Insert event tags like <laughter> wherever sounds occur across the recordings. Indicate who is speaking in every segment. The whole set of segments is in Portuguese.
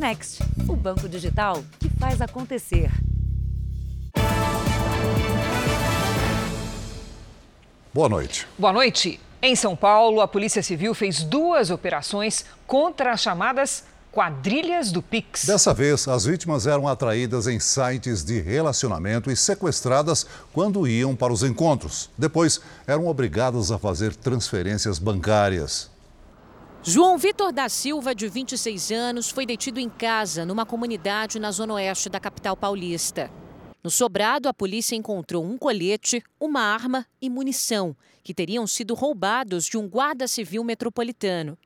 Speaker 1: Next, o banco digital que faz acontecer.
Speaker 2: Boa noite.
Speaker 3: Boa noite. Em São Paulo, a Polícia Civil fez duas operações contra as chamadas quadrilhas do Pix.
Speaker 2: Dessa vez, as vítimas eram atraídas em sites de relacionamento e sequestradas quando iam para os encontros. Depois, eram obrigadas a fazer transferências bancárias.
Speaker 4: João Vitor da Silva, de 26 anos, foi detido em casa, numa comunidade na zona oeste da capital paulista. No sobrado, a polícia encontrou um colete, uma arma e munição, que teriam sido roubados de um guarda civil metropolitano.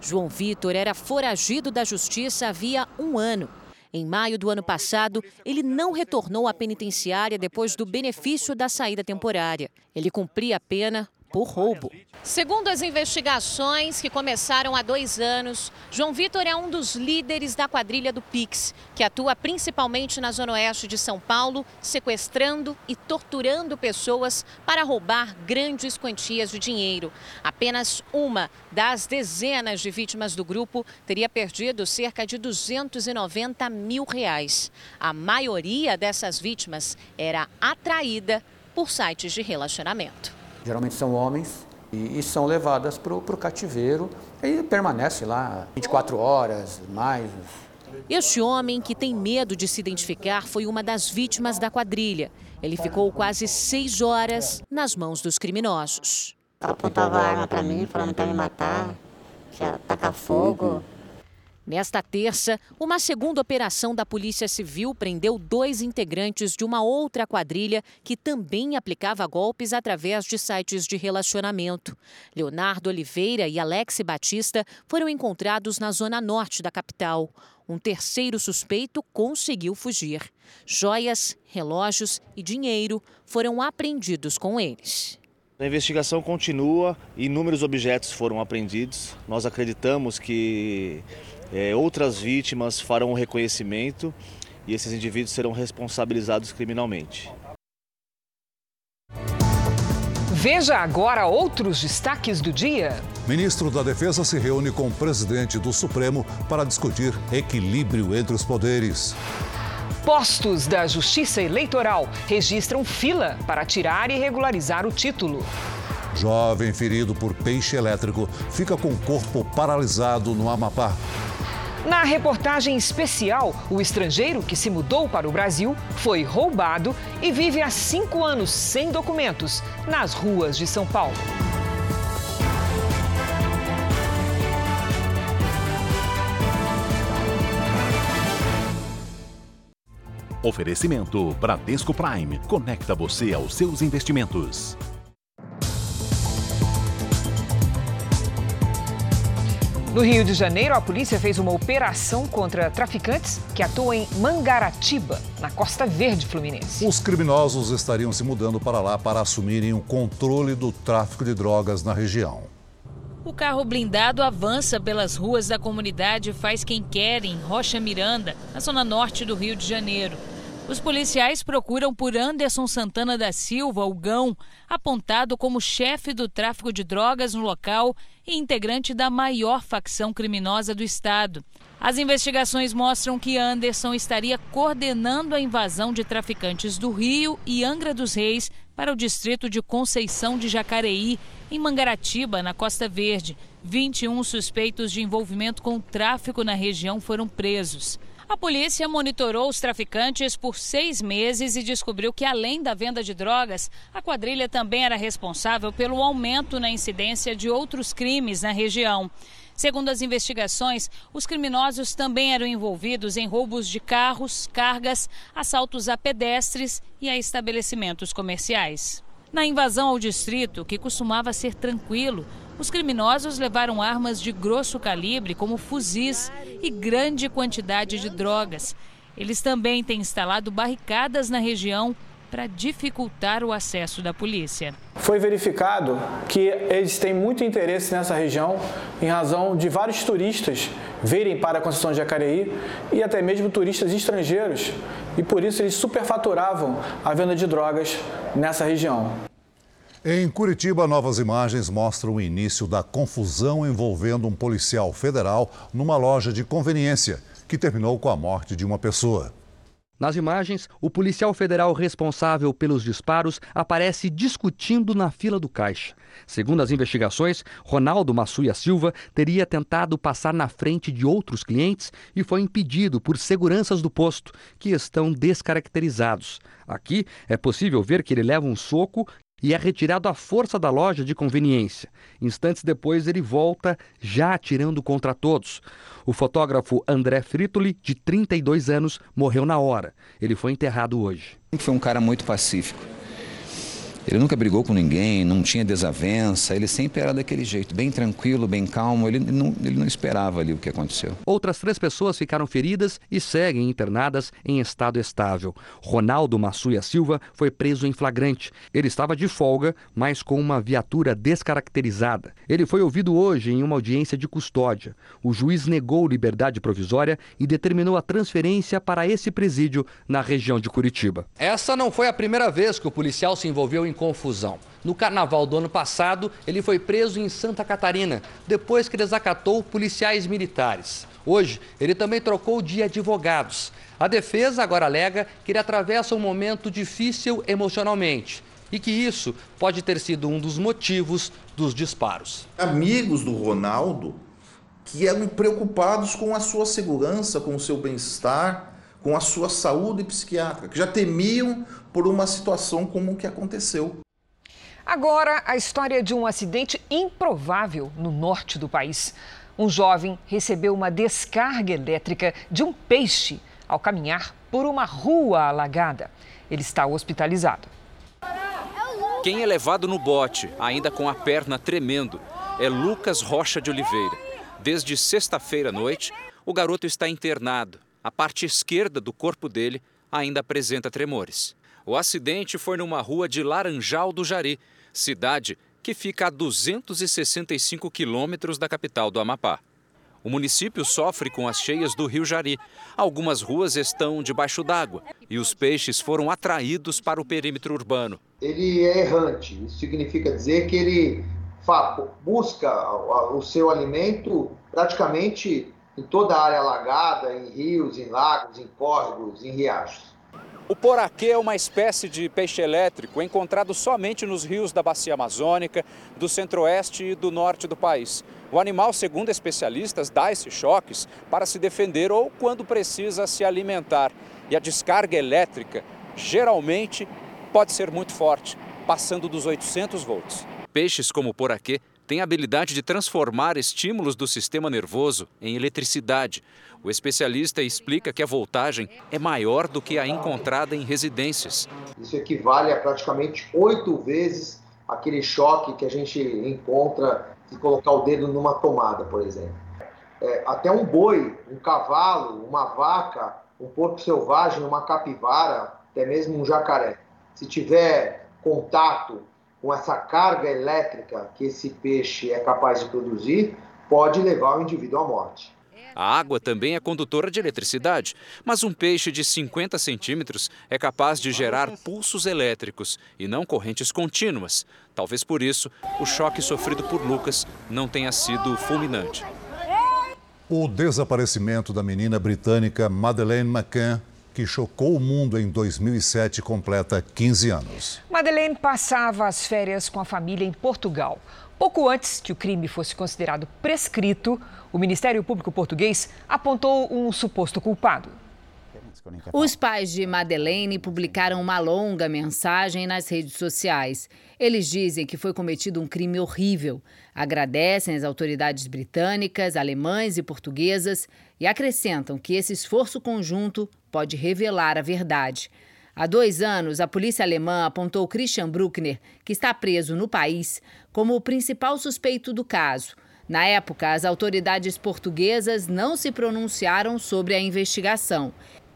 Speaker 4: João Vitor era foragido da justiça havia um ano. Em maio do ano passado, ele não retornou à penitenciária depois do benefício da saída temporária. Ele cumpria a pena por roubo. Segundo as investigações que começaram há dois anos, João Vitor é um dos líderes da quadrilha do Pix, que atua principalmente na zona oeste de São Paulo, sequestrando e torturando pessoas para roubar grandes quantias de dinheiro. Apenas uma das dezenas de vítimas do grupo teria perdido cerca de 290 mil reais. A maioria dessas vítimas era atraída por sites de relacionamento
Speaker 5: geralmente são homens, e, e são levadas para o cativeiro e permanece lá 24 horas, mais.
Speaker 4: Este homem, que tem medo de se identificar, foi uma das vítimas da quadrilha. Ele ficou quase seis horas nas mãos dos criminosos.
Speaker 6: Apontava a arma para mim, falando para me matar, tacar fogo.
Speaker 4: Nesta terça, uma segunda operação da Polícia Civil prendeu dois integrantes de uma outra quadrilha que também aplicava golpes através de sites de relacionamento. Leonardo Oliveira e Alex Batista foram encontrados na zona norte da capital. Um terceiro suspeito conseguiu fugir. Joias, relógios e dinheiro foram apreendidos com eles.
Speaker 7: A investigação continua, inúmeros objetos foram apreendidos. Nós acreditamos que é, outras vítimas farão o reconhecimento e esses indivíduos serão responsabilizados criminalmente.
Speaker 3: Veja agora outros destaques do dia.
Speaker 2: Ministro da Defesa se reúne com o presidente do Supremo para discutir equilíbrio entre os poderes.
Speaker 3: Postos da Justiça Eleitoral registram fila para tirar e regularizar o título.
Speaker 2: Jovem ferido por peixe elétrico fica com o corpo paralisado no Amapá.
Speaker 3: Na reportagem especial, o estrangeiro que se mudou para o Brasil foi roubado e vive há cinco anos sem documentos nas ruas de São Paulo.
Speaker 8: Oferecimento Bradesco Prime. Conecta você aos seus investimentos.
Speaker 3: No Rio de Janeiro, a polícia fez uma operação contra traficantes que atuam em Mangaratiba, na Costa Verde Fluminense.
Speaker 2: Os criminosos estariam se mudando para lá para assumirem o controle do tráfico de drogas na região.
Speaker 9: O carro blindado avança pelas ruas da comunidade Faz Quem Quer, em Rocha Miranda, na zona norte do Rio de Janeiro. Os policiais procuram por Anderson Santana da Silva, o Gão, apontado como chefe do tráfico de drogas no local e integrante da maior facção criminosa do estado. As investigações mostram que Anderson estaria coordenando a invasão de traficantes do Rio e Angra dos Reis para o distrito de Conceição de Jacareí, em Mangaratiba, na Costa Verde. 21 suspeitos de envolvimento com o tráfico na região foram presos. A polícia monitorou os traficantes por seis meses e descobriu que, além da venda de drogas, a quadrilha também era responsável pelo aumento na incidência de outros crimes na região. Segundo as investigações, os criminosos também eram envolvidos em roubos de carros, cargas, assaltos a pedestres e a estabelecimentos comerciais. Na invasão ao distrito, que costumava ser tranquilo, os criminosos levaram armas de grosso calibre, como fuzis, e grande quantidade de drogas. Eles também têm instalado barricadas na região para dificultar o acesso da polícia.
Speaker 10: Foi verificado que eles têm muito interesse nessa região em razão de vários turistas virem para a Conceição de Jacareí e até mesmo turistas estrangeiros, e por isso eles superfaturavam a venda de drogas nessa região.
Speaker 2: Em Curitiba, novas imagens mostram o início da confusão envolvendo um policial federal numa loja de conveniência que terminou com a morte de uma pessoa.
Speaker 11: Nas imagens, o policial federal responsável pelos disparos aparece discutindo na fila do caixa. Segundo as investigações, Ronaldo Massuia Silva teria tentado passar na frente de outros clientes e foi impedido por seguranças do posto, que estão descaracterizados. Aqui é possível ver que ele leva um soco e é retirado à força da loja de conveniência. Instantes depois, ele volta, já atirando contra todos. O fotógrafo André Fritoli, de 32 anos, morreu na hora. Ele foi enterrado hoje.
Speaker 12: Foi um cara muito pacífico. Ele nunca brigou com ninguém, não tinha desavença, ele sempre era daquele jeito, bem tranquilo, bem calmo, ele não, ele não esperava ali o que aconteceu.
Speaker 11: Outras três pessoas ficaram feridas e seguem internadas em estado estável. Ronaldo Massuia Silva foi preso em flagrante. Ele estava de folga, mas com uma viatura descaracterizada. Ele foi ouvido hoje em uma audiência de custódia. O juiz negou liberdade provisória e determinou a transferência para esse presídio na região de Curitiba. Essa não foi a primeira vez que o policial se envolveu em em confusão. No carnaval do ano passado, ele foi preso em Santa Catarina, depois que desacatou policiais militares. Hoje, ele também trocou de advogados. A defesa agora alega que ele atravessa um momento difícil emocionalmente e que isso pode ter sido um dos motivos dos disparos.
Speaker 13: Amigos do Ronaldo que eram preocupados com a sua segurança, com o seu bem-estar, com a sua saúde psiquiátrica, que já temiam por uma situação como o que aconteceu.
Speaker 3: Agora, a história de um acidente improvável no norte do país. Um jovem recebeu uma descarga elétrica de um peixe ao caminhar por uma rua alagada. Ele está hospitalizado.
Speaker 14: Quem é levado no bote, ainda com a perna tremendo, é Lucas Rocha de Oliveira. Desde sexta-feira à noite, o garoto está internado. A parte esquerda do corpo dele ainda apresenta tremores. O acidente foi numa rua de Laranjal do Jari, cidade que fica a 265 quilômetros da capital do Amapá. O município sofre com as cheias do rio Jari. Algumas ruas estão debaixo d'água e os peixes foram atraídos para o perímetro urbano.
Speaker 15: Ele é errante, isso significa dizer que ele busca o seu alimento praticamente em toda a área alagada, em rios, em lagos, em córregos, em riachos.
Speaker 14: O poraquê é uma espécie de peixe elétrico encontrado somente nos rios da bacia amazônica, do centro-oeste e do norte do país. O animal, segundo especialistas, dá esses choques para se defender ou quando precisa se alimentar. E a descarga elétrica geralmente pode ser muito forte, passando dos 800 volts. Peixes como o poraquê têm a habilidade de transformar estímulos do sistema nervoso em eletricidade. O especialista explica que a voltagem é maior do que a encontrada em residências.
Speaker 15: Isso equivale a praticamente oito vezes aquele choque que a gente encontra se colocar o dedo numa tomada, por exemplo. É, até um boi, um cavalo, uma vaca, um porco selvagem, uma capivara, até mesmo um jacaré. Se tiver contato com essa carga elétrica que esse peixe é capaz de produzir, pode levar o indivíduo à morte.
Speaker 14: A água também é condutora de eletricidade, mas um peixe de 50 centímetros é capaz de gerar pulsos elétricos e não correntes contínuas. Talvez por isso o choque sofrido por Lucas não tenha sido fulminante.
Speaker 2: O desaparecimento da menina britânica Madeleine McCann que chocou o mundo em 2007 completa 15 anos.
Speaker 3: Madeleine passava as férias com a família em Portugal. Pouco antes que o crime fosse considerado prescrito, o Ministério Público Português apontou um suposto culpado.
Speaker 16: Os pais de Madeleine publicaram uma longa mensagem nas redes sociais. Eles dizem que foi cometido um crime horrível. Agradecem as autoridades britânicas, alemães e portuguesas e acrescentam que esse esforço conjunto pode revelar a verdade. Há dois anos, a polícia alemã apontou Christian Bruckner, que está preso no país, como o principal suspeito do caso. Na época, as autoridades portuguesas não se pronunciaram sobre a investigação.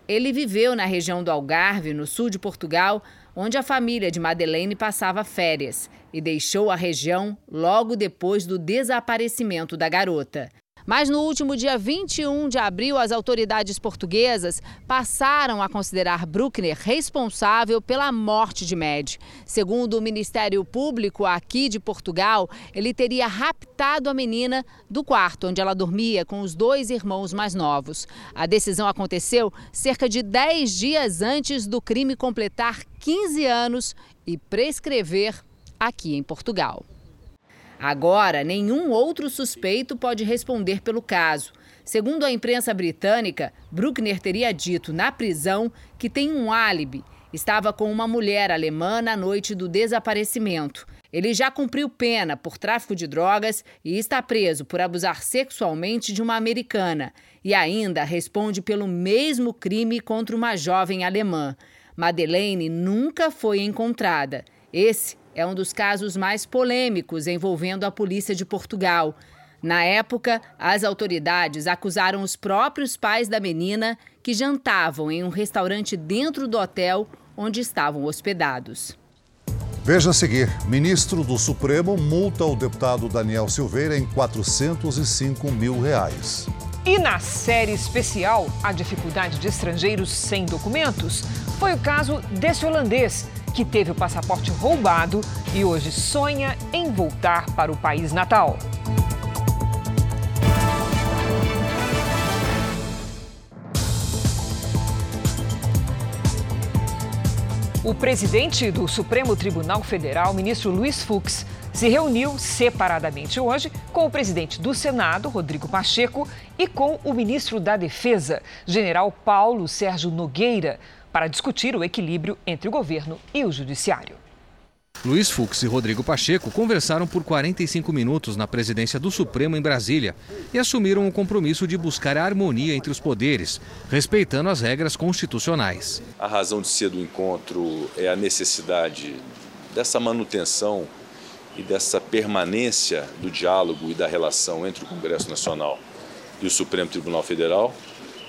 Speaker 16: Ele viveu na região do Algarve, no sul de Portugal, onde a família de Madeleine passava férias, e deixou a região logo depois do desaparecimento da garota. Mas no último dia 21 de abril, as autoridades portuguesas passaram a considerar Bruckner responsável pela morte de Med. Segundo o Ministério Público aqui de Portugal, ele teria raptado a menina do quarto onde ela dormia com os dois irmãos mais novos. A decisão aconteceu cerca de 10 dias antes do crime completar 15 anos e prescrever aqui em Portugal. Agora, nenhum outro suspeito pode responder pelo caso. Segundo a imprensa britânica, Bruckner teria dito na prisão que tem um álibi. Estava com uma mulher alemã na noite do desaparecimento. Ele já cumpriu pena por tráfico de drogas e está preso por abusar sexualmente de uma americana. E ainda responde pelo mesmo crime contra uma jovem alemã. Madeleine nunca foi encontrada. Esse é um dos casos mais polêmicos envolvendo a polícia de Portugal. Na época, as autoridades acusaram os próprios pais da menina que jantavam em um restaurante dentro do hotel onde estavam hospedados.
Speaker 2: Veja a seguir: ministro do Supremo multa o deputado Daniel Silveira em 405 mil reais.
Speaker 3: E na série especial, a dificuldade de estrangeiros sem documentos, foi o caso desse holandês que teve o passaporte roubado e hoje sonha em voltar para o país natal. O presidente do Supremo Tribunal Federal, ministro Luiz Fux, se reuniu separadamente hoje com o presidente do Senado, Rodrigo Pacheco, e com o ministro da Defesa, general Paulo Sérgio Nogueira, para discutir o equilíbrio entre o governo e o judiciário.
Speaker 17: Luiz Fux e Rodrigo Pacheco conversaram por 45 minutos na presidência do Supremo em Brasília e assumiram o compromisso de buscar a harmonia entre os poderes, respeitando as regras constitucionais.
Speaker 18: A razão de ser do encontro é a necessidade dessa manutenção e dessa permanência do diálogo e da relação entre o Congresso Nacional e o Supremo Tribunal Federal,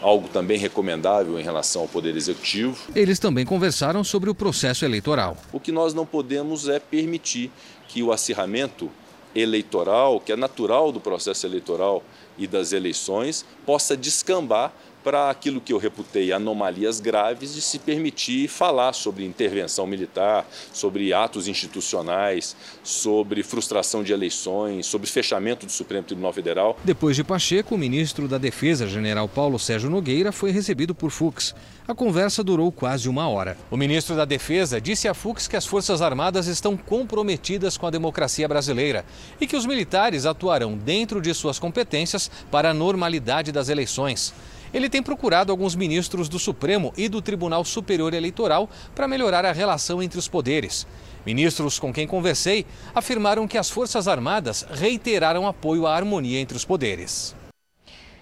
Speaker 18: algo também recomendável em relação ao Poder Executivo.
Speaker 17: Eles também conversaram sobre o processo eleitoral.
Speaker 18: O que nós não podemos é permitir que o acirramento eleitoral, que é natural do processo eleitoral e das eleições, possa descambar para aquilo que eu reputei anomalias graves de se permitir falar sobre intervenção militar, sobre atos institucionais, sobre frustração de eleições, sobre fechamento do Supremo Tribunal Federal.
Speaker 17: Depois de Pacheco, o ministro da Defesa, general Paulo Sérgio Nogueira, foi recebido por Fux. A conversa durou quase uma hora. O ministro da Defesa disse a Fux que as Forças Armadas estão comprometidas com a democracia brasileira e que os militares atuarão dentro de suas competências para a normalidade das eleições ele tem procurado alguns ministros do Supremo e do Tribunal Superior Eleitoral para melhorar a relação entre os poderes. Ministros com quem conversei afirmaram que as Forças Armadas reiteraram apoio à harmonia entre os poderes.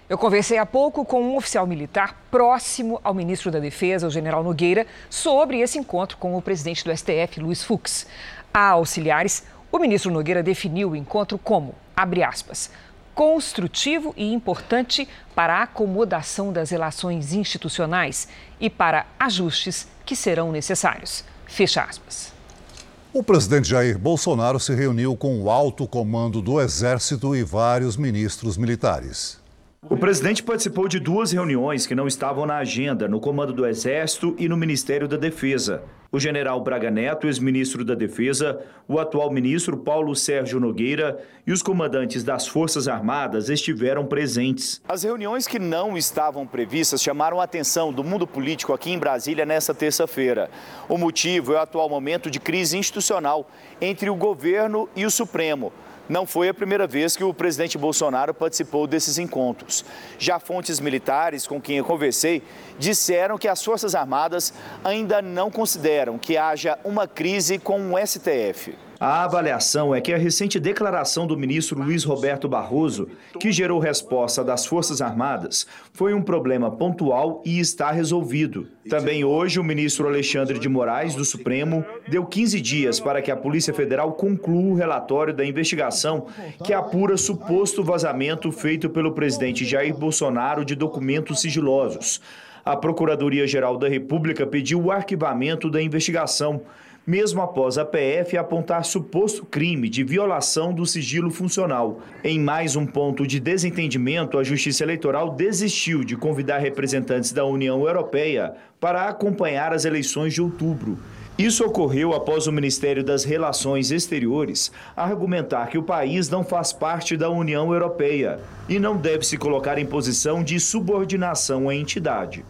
Speaker 3: Eu conversei há pouco com um oficial militar próximo ao ministro da Defesa, o general Nogueira, sobre esse encontro com o presidente do STF, Luiz Fux. A auxiliares, o ministro Nogueira definiu o encontro como, abre aspas, construtivo e importante para a acomodação das relações institucionais e para ajustes que serão necessários. Fecha aspas.
Speaker 2: O presidente Jair Bolsonaro se reuniu com o alto comando do Exército e vários ministros militares.
Speaker 19: O presidente participou de duas reuniões que não estavam na agenda, no comando do Exército e no Ministério da Defesa. O general Braga Neto, ex-ministro da Defesa, o atual ministro Paulo Sérgio Nogueira e os comandantes das Forças Armadas estiveram presentes.
Speaker 20: As reuniões que não estavam previstas chamaram a atenção do mundo político aqui em Brasília nesta terça-feira. O motivo é o atual momento de crise institucional entre o governo e o Supremo. Não foi a primeira vez que o presidente Bolsonaro participou desses encontros. Já fontes militares com quem eu conversei disseram que as Forças Armadas ainda não consideram que haja uma crise com o STF.
Speaker 19: A avaliação é que a recente declaração do ministro Luiz Roberto Barroso, que gerou resposta das Forças Armadas, foi um problema pontual e está resolvido. Também hoje, o ministro Alexandre de Moraes, do Supremo, deu 15 dias para que a Polícia Federal conclua o relatório da investigação que apura suposto vazamento feito pelo presidente Jair Bolsonaro de documentos sigilosos. A Procuradoria-Geral da República pediu o arquivamento da investigação mesmo após a PF apontar suposto crime de violação do sigilo funcional. Em mais um ponto de desentendimento, a Justiça Eleitoral desistiu de convidar representantes da União Europeia para acompanhar as eleições de outubro. Isso ocorreu após o Ministério das Relações Exteriores argumentar que o país não faz parte da União Europeia e não deve se colocar em posição de subordinação à entidade.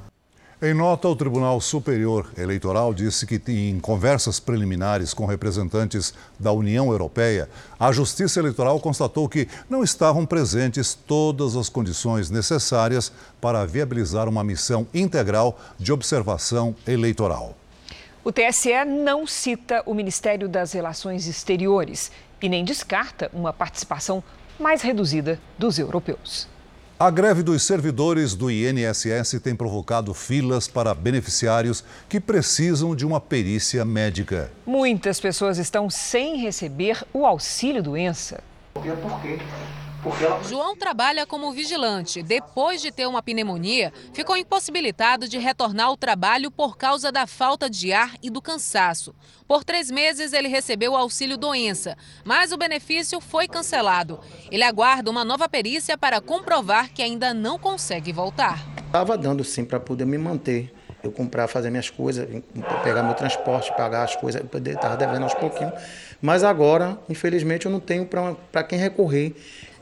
Speaker 2: Em nota, o Tribunal Superior Eleitoral disse que, em conversas preliminares com representantes da União Europeia, a Justiça Eleitoral constatou que não estavam presentes todas as condições necessárias para viabilizar uma missão integral de observação eleitoral.
Speaker 3: O TSE não cita o Ministério das Relações Exteriores e nem descarta uma participação mais reduzida dos europeus.
Speaker 2: A greve dos servidores do INSS tem provocado filas para beneficiários que precisam de uma perícia médica.
Speaker 3: Muitas pessoas estão sem receber o auxílio doença.
Speaker 21: Por quê?
Speaker 22: Ela... João trabalha como vigilante. Depois de ter uma pneumonia, ficou impossibilitado de retornar ao trabalho por causa da falta de ar e do cansaço. Por três meses, ele recebeu o auxílio doença, mas o benefício foi cancelado. Ele aguarda uma nova perícia para comprovar que ainda não consegue voltar.
Speaker 21: Estava dando sim para poder me manter. Eu comprar, fazer minhas coisas, pegar meu transporte, pagar as coisas, eu estava devendo aos pouquinhos. Mas agora, infelizmente, eu não tenho para quem recorrer.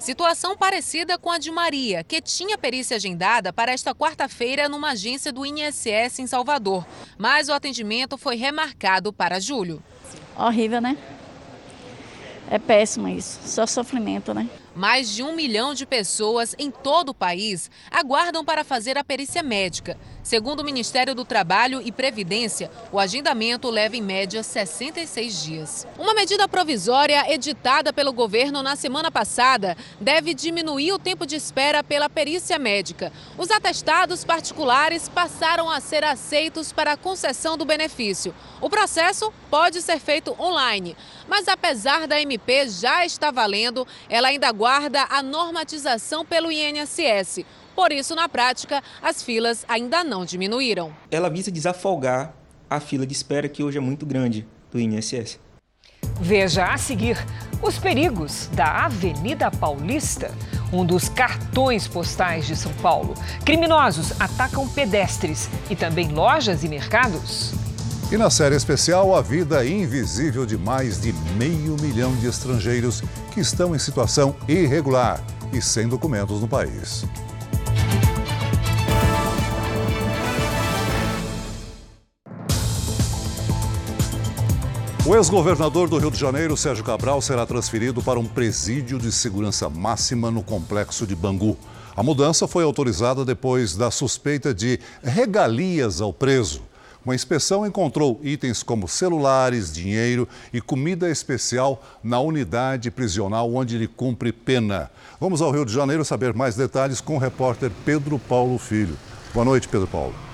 Speaker 22: Situação parecida com a de Maria, que tinha perícia agendada para esta quarta-feira numa agência do INSS em Salvador, mas o atendimento foi remarcado para julho.
Speaker 23: Horrível, né? É péssimo isso, só sofrimento, né?
Speaker 22: Mais de um milhão de pessoas em todo o país aguardam para fazer a perícia médica. Segundo o Ministério do Trabalho e Previdência, o agendamento leva em média 66 dias. Uma medida provisória editada pelo governo na semana passada deve diminuir o tempo de espera pela perícia médica. Os atestados particulares passaram a ser aceitos para a concessão do benefício. O processo pode ser feito online, mas apesar da MP já estar valendo, ela ainda aguarda a normatização pelo INSS. Por isso, na prática, as filas ainda não diminuíram.
Speaker 24: Ela visa desafogar a fila de espera que hoje é muito grande do INSS.
Speaker 3: Veja a seguir os perigos da Avenida Paulista, um dos cartões postais de São Paulo. Criminosos atacam pedestres e também lojas e mercados.
Speaker 2: E na série especial, a vida invisível de mais de meio milhão de estrangeiros que estão em situação irregular e sem documentos no país. O ex-governador do Rio de Janeiro, Sérgio Cabral, será transferido para um presídio de segurança máxima no complexo de Bangu. A mudança foi autorizada depois da suspeita de regalias ao preso. Uma inspeção encontrou itens como celulares, dinheiro e comida especial na unidade prisional onde ele cumpre pena. Vamos ao Rio de Janeiro saber mais detalhes com o repórter Pedro Paulo Filho. Boa noite, Pedro Paulo.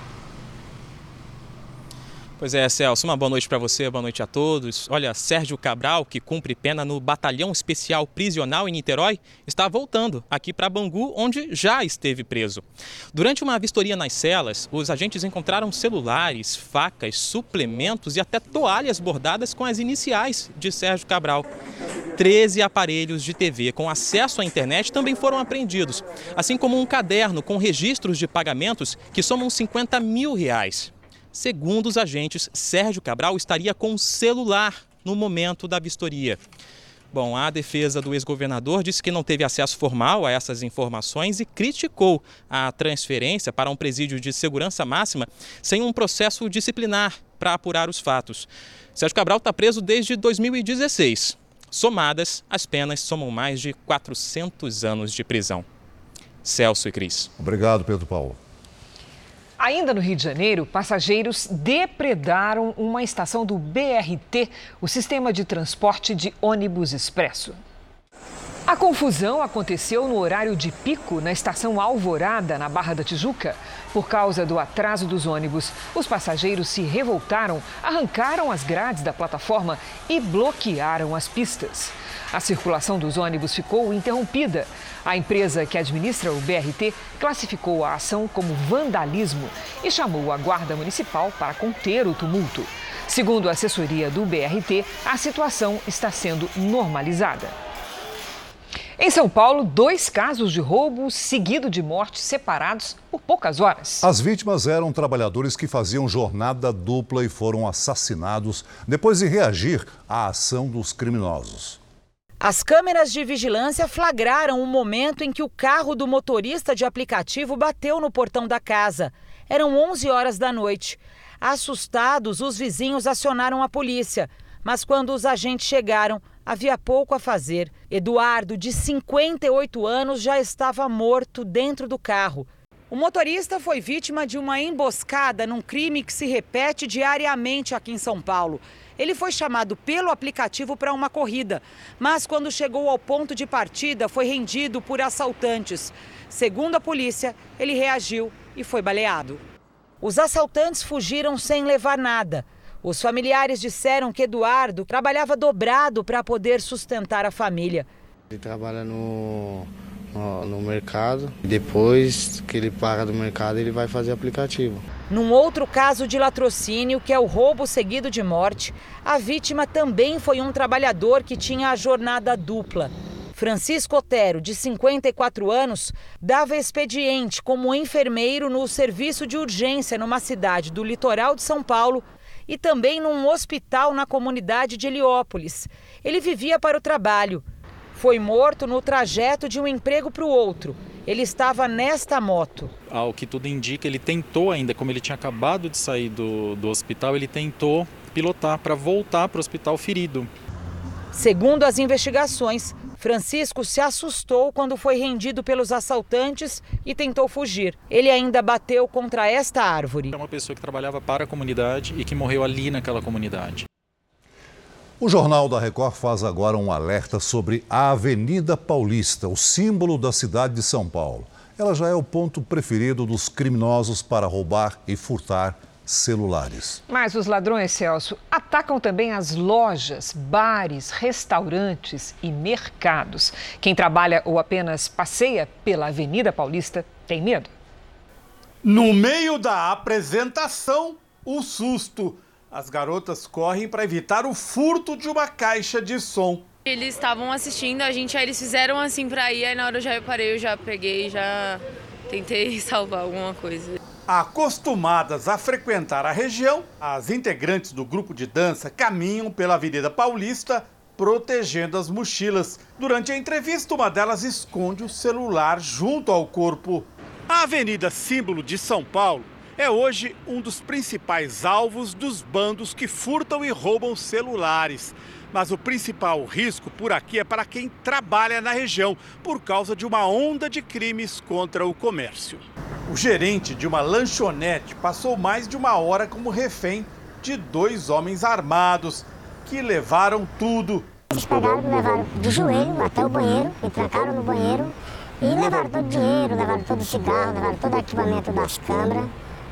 Speaker 25: Pois é, Celso, uma boa noite para você, boa noite a todos. Olha, Sérgio Cabral, que cumpre pena no Batalhão Especial Prisional em Niterói, está voltando aqui para Bangu, onde já esteve preso. Durante uma vistoria nas celas, os agentes encontraram celulares, facas, suplementos e até toalhas bordadas com as iniciais de Sérgio Cabral. 13 aparelhos de TV com acesso à internet também foram apreendidos, assim como um caderno com registros de pagamentos que somam 50 mil reais. Segundo os agentes, Sérgio Cabral estaria com o celular no momento da vistoria. Bom, a defesa do ex-governador disse que não teve acesso formal a essas informações e criticou a transferência para um presídio de segurança máxima sem um processo disciplinar para apurar os fatos. Sérgio Cabral está preso desde 2016. Somadas, as penas somam mais de 400 anos de prisão. Celso e Cris.
Speaker 2: Obrigado, Pedro Paulo.
Speaker 3: Ainda no Rio de Janeiro, passageiros depredaram uma estação do BRT, o sistema de transporte de ônibus expresso. A confusão aconteceu no horário de pico na estação Alvorada, na Barra da Tijuca. Por causa do atraso dos ônibus, os passageiros se revoltaram, arrancaram as grades da plataforma e bloquearam as pistas. A circulação dos ônibus ficou interrompida. A empresa que administra o BRT classificou a ação como vandalismo e chamou a Guarda Municipal para conter o tumulto. Segundo a assessoria do BRT, a situação está sendo normalizada. Em São Paulo, dois casos de roubo seguido de morte separados por poucas horas.
Speaker 2: As vítimas eram trabalhadores que faziam jornada dupla e foram assassinados depois de reagir à ação dos criminosos.
Speaker 26: As câmeras de vigilância flagraram o momento em que o carro do motorista de aplicativo bateu no portão da casa. Eram 11 horas da noite. Assustados, os vizinhos acionaram a polícia, mas quando os agentes chegaram, havia pouco a fazer. Eduardo, de 58 anos, já estava morto dentro do carro. O motorista foi vítima de uma emboscada num crime que se repete diariamente aqui em São Paulo. Ele foi chamado pelo aplicativo para uma corrida, mas quando chegou ao ponto de partida, foi rendido por assaltantes. Segundo a polícia, ele reagiu e foi baleado. Os assaltantes fugiram sem levar nada. Os familiares disseram que Eduardo trabalhava dobrado para poder sustentar a família.
Speaker 27: Ele trabalha no, no, mercado, depois que ele paga do mercado, ele vai fazer aplicativo.
Speaker 26: Num outro caso de latrocínio, que é o roubo seguido de morte, a vítima também foi um trabalhador que tinha a jornada dupla. Francisco Otero, de 54 anos, dava expediente como enfermeiro no serviço de urgência numa cidade do litoral de São Paulo e também num hospital na comunidade de Heliópolis. Ele vivia para o trabalho. Foi morto no trajeto de um emprego para o outro. Ele estava nesta moto.
Speaker 28: Ao que tudo indica, ele tentou ainda, como ele tinha acabado de sair do, do hospital, ele tentou pilotar para voltar para o hospital ferido.
Speaker 26: Segundo as investigações, Francisco se assustou quando foi rendido pelos assaltantes e tentou fugir. Ele ainda bateu contra esta árvore.
Speaker 28: É uma pessoa que trabalhava para a comunidade e que morreu ali naquela comunidade.
Speaker 2: O Jornal da Record faz agora um alerta sobre a Avenida Paulista, o símbolo da cidade de São Paulo. Ela já é o ponto preferido dos criminosos para roubar e furtar celulares.
Speaker 3: Mas os ladrões, Celso, atacam também as lojas, bares, restaurantes e mercados. Quem trabalha ou apenas passeia pela Avenida Paulista tem medo.
Speaker 29: No meio da apresentação, o susto. As garotas correm para evitar o furto de uma caixa de som.
Speaker 30: Eles estavam assistindo a gente, aí eles fizeram assim para ir, aí na hora eu já reparei, eu já peguei, já tentei <laughs> salvar alguma coisa.
Speaker 29: Acostumadas a frequentar a região, as integrantes do grupo de dança caminham pela Avenida Paulista protegendo as mochilas. Durante a entrevista, uma delas esconde o celular junto ao corpo. A Avenida Símbolo de São Paulo é hoje um dos principais alvos dos bandos que furtam e roubam celulares. Mas o principal risco por aqui é para quem trabalha na região, por causa de uma onda de crimes contra o comércio. O gerente de uma lanchonete passou mais de uma hora como refém de dois homens armados que levaram tudo.
Speaker 17: Eles pegaram, levaram de joelho até o banheiro, me trancaram no banheiro e levaram todo o dinheiro, levaram todo o cigarro, levaram todo o equipamento das câmeras.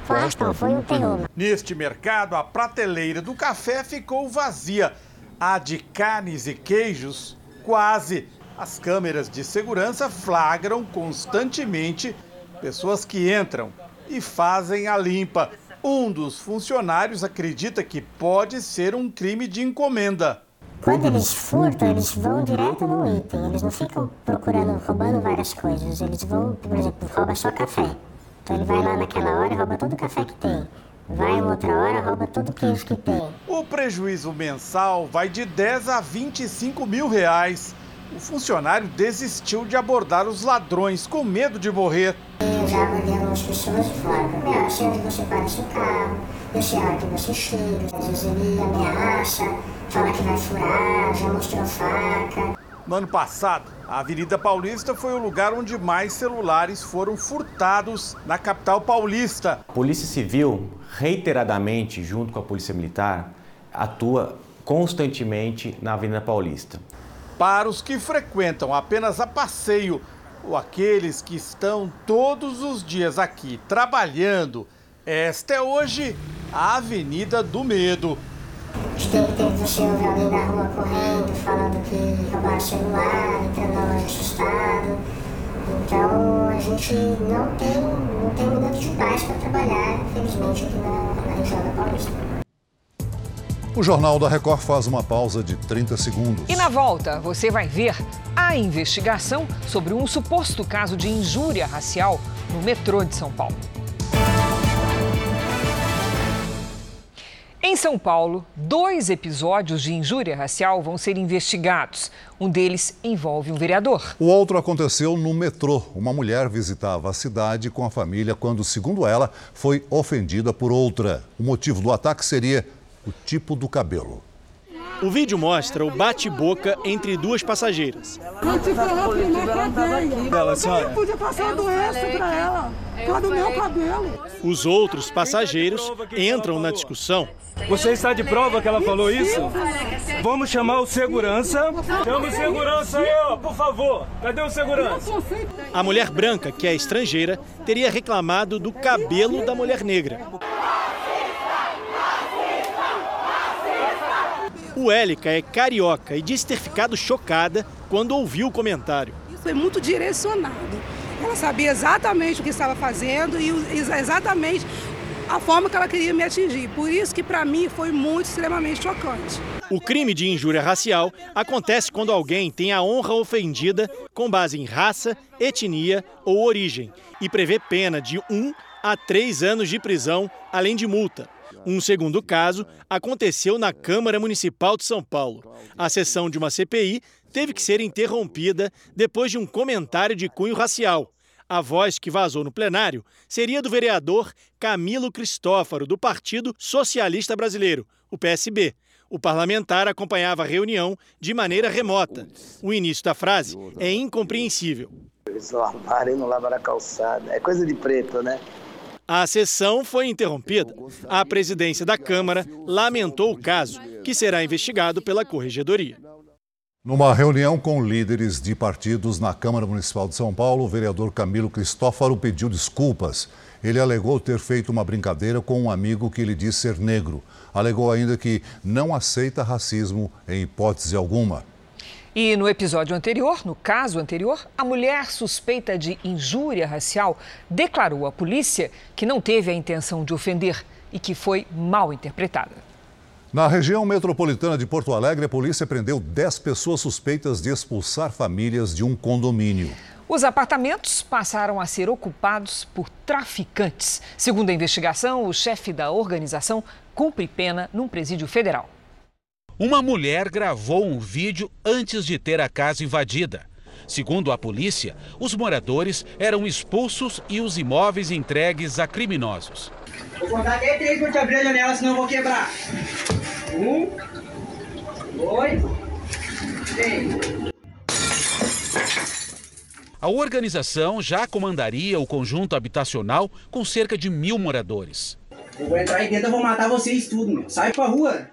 Speaker 17: Foi arrastão, foi um terror.
Speaker 29: Neste mercado, a prateleira do café ficou vazia. A de carnes e queijos, quase. As câmeras de segurança flagram constantemente pessoas que entram e fazem a limpa. Um dos funcionários acredita que pode ser um crime de encomenda.
Speaker 17: Quando eles furtam, eles vão direto no item. Eles não ficam procurando, roubando várias coisas. Eles vão, por exemplo, rouba só café. Então ele vai lá naquela hora e rouba todo o café que tem. Vai outra hora, rouba todo o queijo que tem.
Speaker 29: O prejuízo mensal vai de 10 a 25 mil reais. O funcionário desistiu de abordar os ladrões com medo de morrer.
Speaker 17: Eu já abordei algumas pessoas e falaram, meu, eu sei onde você para seu carro, eu sei a hora que você chega. Às vezes ele ameaça, fala que vai furar, já mostrou faca.
Speaker 29: No ano passado, a Avenida Paulista foi o lugar onde mais celulares foram furtados na capital paulista.
Speaker 31: A Polícia Civil, reiteradamente, junto com a Polícia Militar, atua constantemente na Avenida Paulista.
Speaker 29: Para os que frequentam apenas a passeio ou aqueles que estão todos os dias aqui trabalhando, esta é hoje a Avenida do Medo.
Speaker 17: Os tempos você ouve alguém da rua correndo, falando que roubaram o celular, entrando na loja assustado. Então a gente não tem, não tem minuto de paz para trabalhar, infelizmente, aqui na, na região da Paulista.
Speaker 2: O Jornal da Record faz uma pausa de 30 segundos.
Speaker 3: E na volta, você vai ver a investigação sobre um suposto caso de injúria racial no metrô de São Paulo. Em São Paulo, dois episódios de injúria racial vão ser investigados. Um deles envolve um vereador.
Speaker 2: O outro aconteceu no metrô. Uma mulher visitava a cidade com a família quando, segundo ela, foi ofendida por outra. O motivo do ataque seria o tipo do cabelo.
Speaker 29: O vídeo mostra o bate-boca entre duas passageiras.
Speaker 32: Eu te coloquei na cadeia.
Speaker 29: Ela, senhora.
Speaker 32: Eu podia passar a doença pra ela. Tá do meu cabelo.
Speaker 29: Os outros passageiros entram na discussão.
Speaker 33: Você está de prova que ela falou isso? Vamos chamar o segurança. Chama o segurança aí, ó, por favor. Cadê o segurança?
Speaker 29: A mulher branca, que é estrangeira, teria reclamado do cabelo da mulher negra. O Élica é carioca e disse ter ficado chocada quando ouviu o comentário.
Speaker 32: Foi muito direcionado. Ela sabia exatamente o que estava fazendo e exatamente a forma que ela queria me atingir. Por isso que para mim foi muito extremamente chocante.
Speaker 29: O crime de injúria racial acontece quando alguém tem a honra ofendida com base em raça, etnia ou origem e prevê pena de um a três anos de prisão, além de multa. Um segundo caso aconteceu na Câmara Municipal de São Paulo. A sessão de uma CPI teve que ser interrompida depois de um comentário de cunho racial. A voz que vazou no plenário seria do vereador Camilo Cristófaro, do Partido Socialista Brasileiro, o PSB. O parlamentar acompanhava a reunião de maneira remota. O início da frase é incompreensível.
Speaker 34: Eles e não lavaram a calçada. É coisa de preto, né?
Speaker 29: A sessão foi interrompida. A presidência da Câmara lamentou o caso, que será investigado pela Corregedoria.
Speaker 2: Numa reunião com líderes de partidos na Câmara Municipal de São Paulo, o vereador Camilo Cristófaro pediu desculpas. Ele alegou ter feito uma brincadeira com um amigo que lhe disse ser negro. Alegou ainda que não aceita racismo em hipótese alguma.
Speaker 3: E no episódio anterior, no caso anterior, a mulher suspeita de injúria racial declarou à polícia que não teve a intenção de ofender e que foi mal interpretada.
Speaker 2: Na região metropolitana de Porto Alegre, a polícia prendeu 10 pessoas suspeitas de expulsar famílias de um condomínio.
Speaker 3: Os apartamentos passaram a ser ocupados por traficantes. Segundo a investigação, o chefe da organização cumpre pena num presídio federal.
Speaker 35: Uma mulher gravou um vídeo antes de ter a casa invadida. Segundo a polícia, os moradores eram expulsos e os imóveis entregues a criminosos.
Speaker 36: Vou contar até três para te abrir a janela, senão eu vou quebrar. Um, dois, três.
Speaker 35: A organização já comandaria o conjunto habitacional com cerca de mil moradores.
Speaker 36: Eu vou entrar aí dentro e vou matar vocês tudo, meu. Sai pra rua.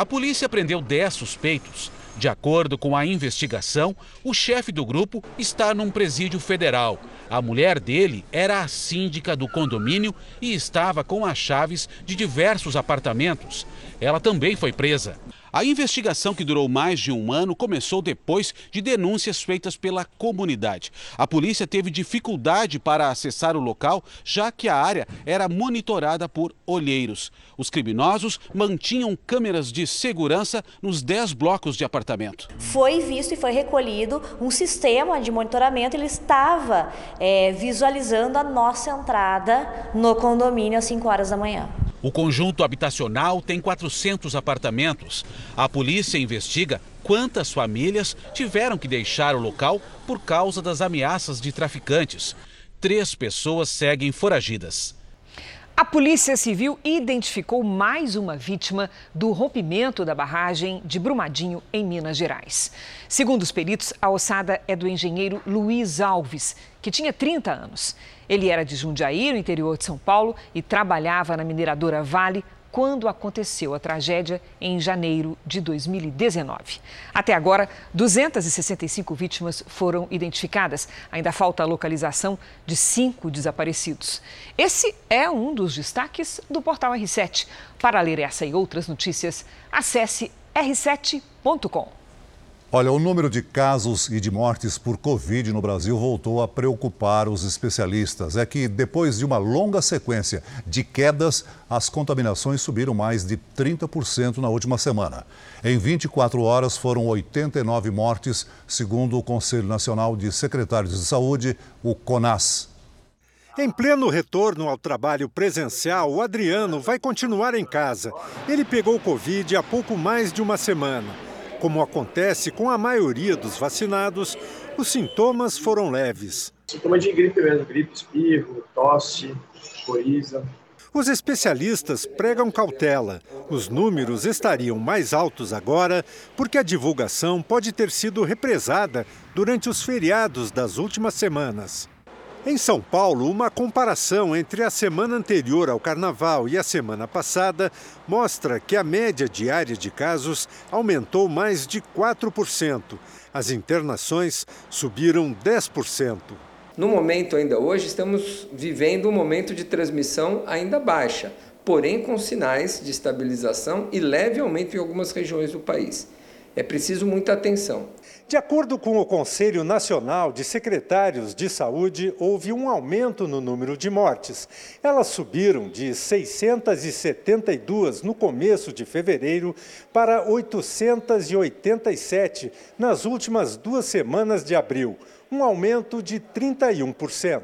Speaker 35: A polícia prendeu 10 suspeitos. De acordo com a investigação, o chefe do grupo está num presídio federal. A mulher dele era a síndica do condomínio e estava com as chaves de diversos apartamentos. Ela também foi presa. A investigação, que durou mais de um ano, começou depois de denúncias feitas pela comunidade. A polícia teve dificuldade para acessar o local, já que a área era monitorada por olheiros. Os criminosos mantinham câmeras de segurança nos 10 blocos de apartamento.
Speaker 37: Foi visto e foi recolhido um sistema de monitoramento, ele estava é, visualizando a nossa entrada no condomínio às 5 horas da manhã.
Speaker 35: O conjunto habitacional tem 400 apartamentos. A polícia investiga quantas famílias tiveram que deixar o local por causa das ameaças de traficantes. Três pessoas seguem foragidas.
Speaker 3: A Polícia Civil identificou mais uma vítima do rompimento da barragem de Brumadinho, em Minas Gerais. Segundo os peritos, a ossada é do engenheiro Luiz Alves, que tinha 30 anos. Ele era de Jundiaí, no interior de São Paulo, e trabalhava na mineradora Vale quando aconteceu a tragédia em janeiro de 2019. Até agora, 265 vítimas foram identificadas. Ainda falta a localização de cinco desaparecidos. Esse é um dos destaques do portal R7. Para ler essa e outras notícias, acesse r7.com.
Speaker 2: Olha, o número de casos e de mortes por Covid no Brasil voltou a preocupar os especialistas. É que depois de uma longa sequência de quedas, as contaminações subiram mais de 30% na última semana. Em 24 horas foram 89 mortes, segundo o Conselho Nacional de Secretários de Saúde, o CONAS.
Speaker 34: Em pleno retorno ao trabalho presencial, o Adriano vai continuar em casa. Ele pegou Covid há pouco mais de uma semana. Como acontece com a maioria dos vacinados, os sintomas foram leves.
Speaker 38: Sintoma de gripe mesmo, gripe, espirro, tosse, coriza.
Speaker 34: Os especialistas pregam cautela. Os números estariam mais altos agora porque a divulgação pode ter sido represada durante os feriados das últimas semanas. Em São Paulo, uma comparação entre a semana anterior ao carnaval e a semana passada mostra que a média diária de casos aumentou mais de 4%. As internações subiram 10%.
Speaker 39: No momento ainda hoje, estamos vivendo um momento de transmissão ainda baixa, porém com sinais de estabilização e leve aumento em algumas regiões do país. É preciso muita atenção.
Speaker 34: De acordo com o Conselho Nacional de Secretários de Saúde, houve um aumento no número de mortes. Elas subiram de 672 no começo de fevereiro para 887 nas últimas duas semanas de abril, um aumento de 31%.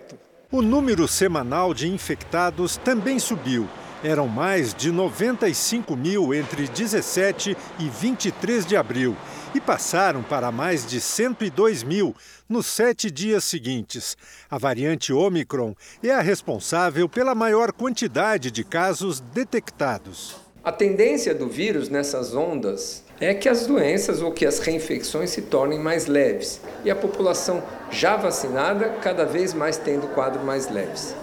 Speaker 34: O número semanal de infectados também subiu eram mais de 95 mil entre 17 e 23 de abril e passaram para mais de 102 mil nos sete dias seguintes. A variante Omicron é a responsável pela maior quantidade de casos detectados.
Speaker 39: A tendência do vírus nessas ondas é que as doenças ou que as reinfecções se tornem mais leves e a população já vacinada cada vez mais tendo quadros mais leves.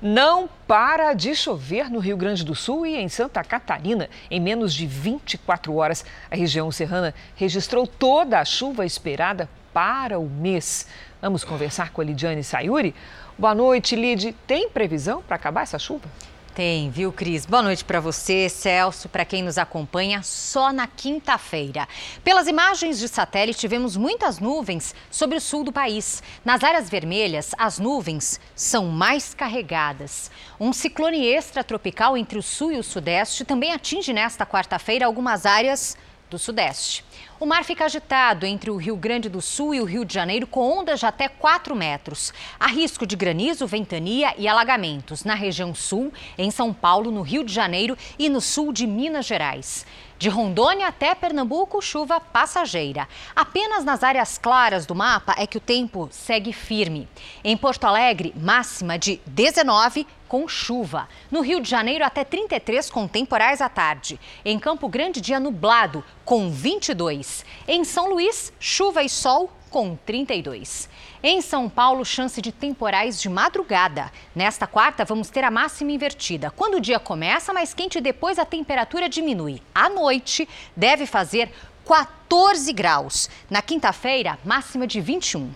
Speaker 3: Não para de chover no Rio Grande do Sul e em Santa Catarina. Em menos de 24 horas, a região serrana registrou toda a chuva esperada para o mês. Vamos conversar com a Lidiane Sayuri. Boa noite, Lid. Tem previsão para acabar essa chuva?
Speaker 40: Tem, viu, Cris? Boa noite para você, Celso, para quem nos acompanha só na quinta-feira. Pelas imagens de satélite, vemos muitas nuvens sobre o sul do país. Nas áreas vermelhas, as nuvens são mais carregadas. Um ciclone extratropical entre o sul e o sudeste também atinge nesta quarta-feira algumas áreas do sudeste. O mar fica agitado entre o Rio Grande do Sul e o Rio de Janeiro, com ondas de até 4 metros. Há risco de granizo, ventania e alagamentos na região sul, em São Paulo, no Rio de Janeiro e no sul de Minas Gerais. De Rondônia até Pernambuco, chuva passageira. Apenas nas áreas claras do mapa é que o tempo segue firme. Em Porto Alegre, máxima de 19 com chuva. No Rio de Janeiro, até 33 com temporais à tarde. Em Campo Grande, dia nublado, com 22. Em São Luís, chuva e sol com 32. Em São Paulo, chance de temporais de madrugada. Nesta quarta, vamos ter a máxima invertida. Quando o dia começa mais quente, depois a temperatura diminui. À noite, deve fazer 14 graus. Na quinta-feira, máxima de 21.